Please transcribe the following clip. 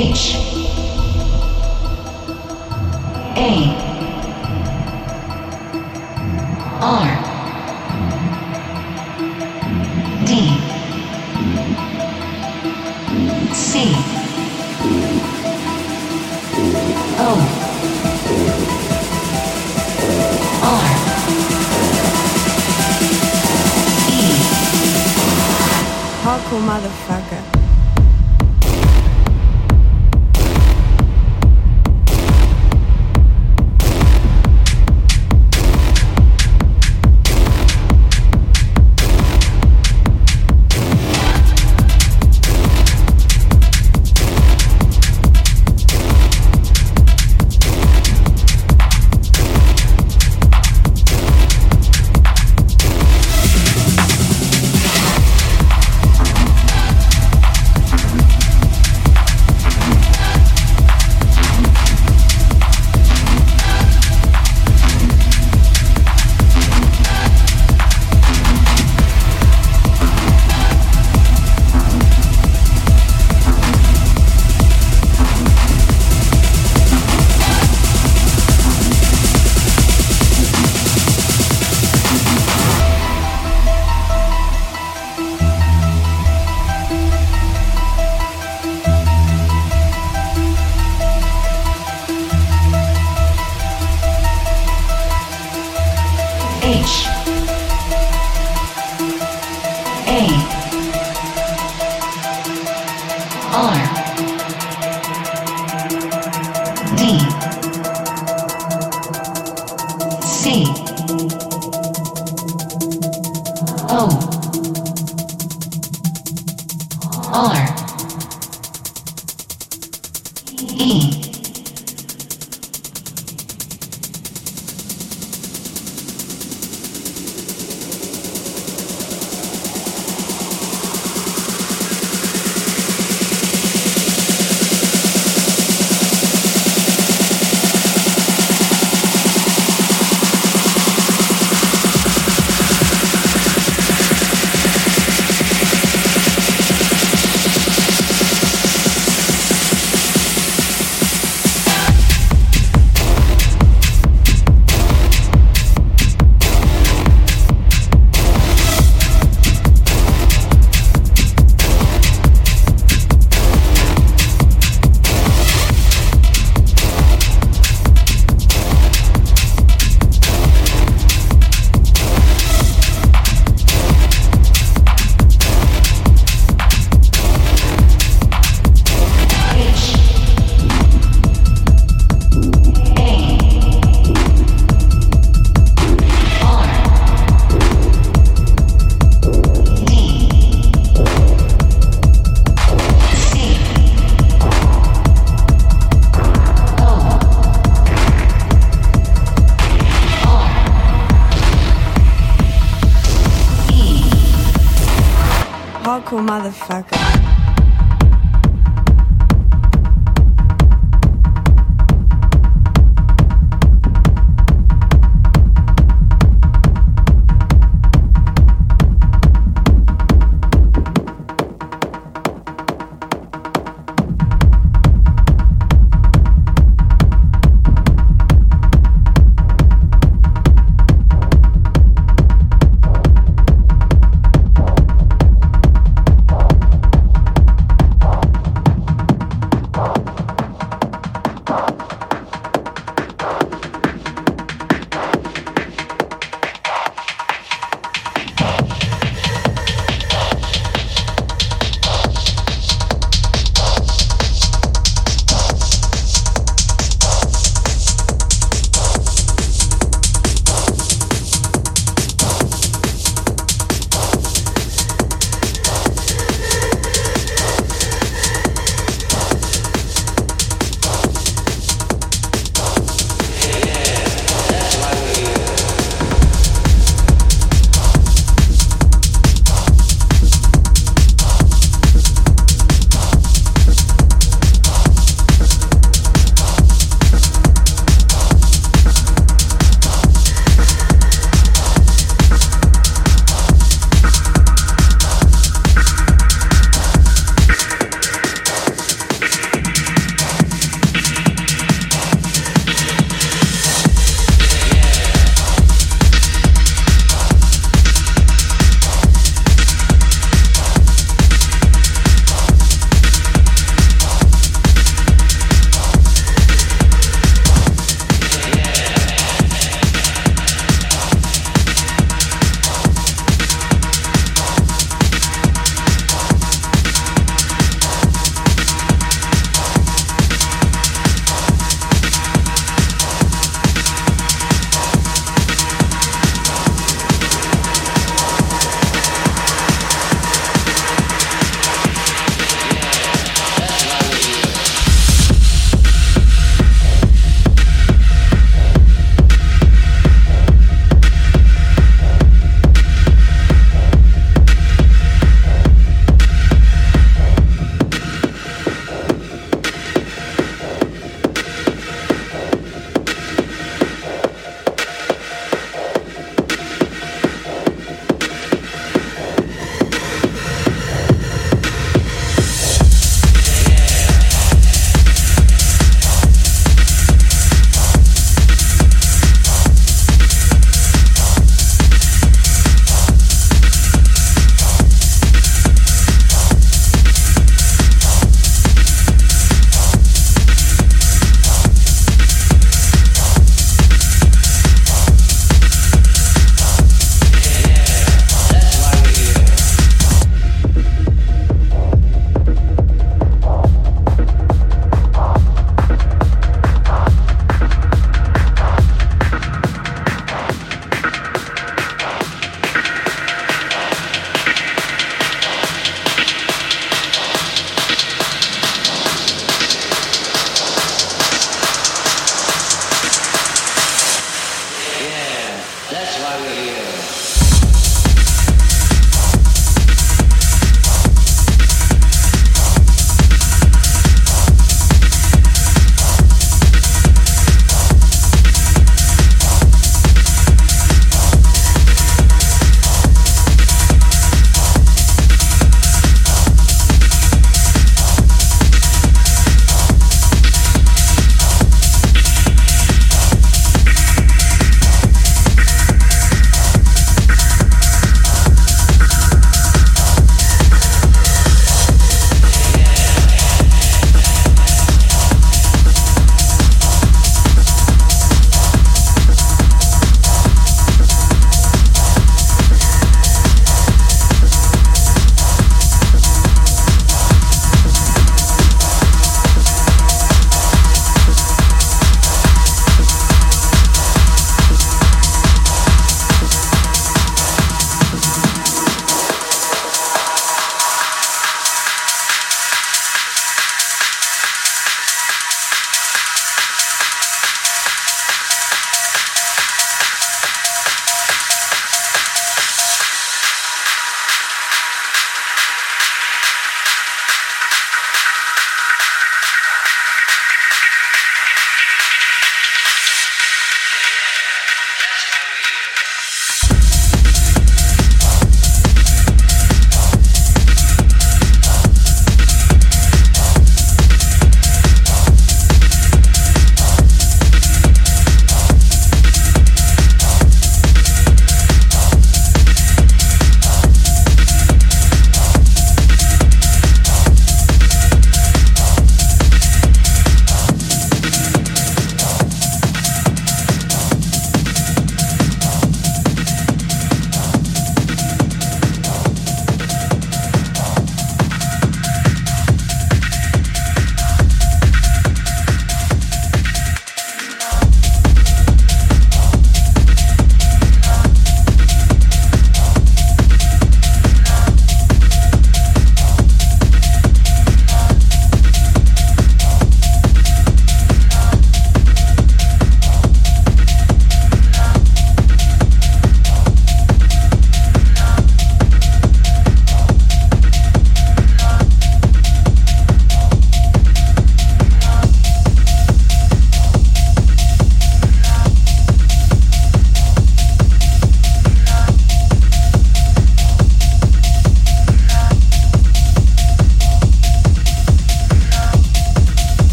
H. O R.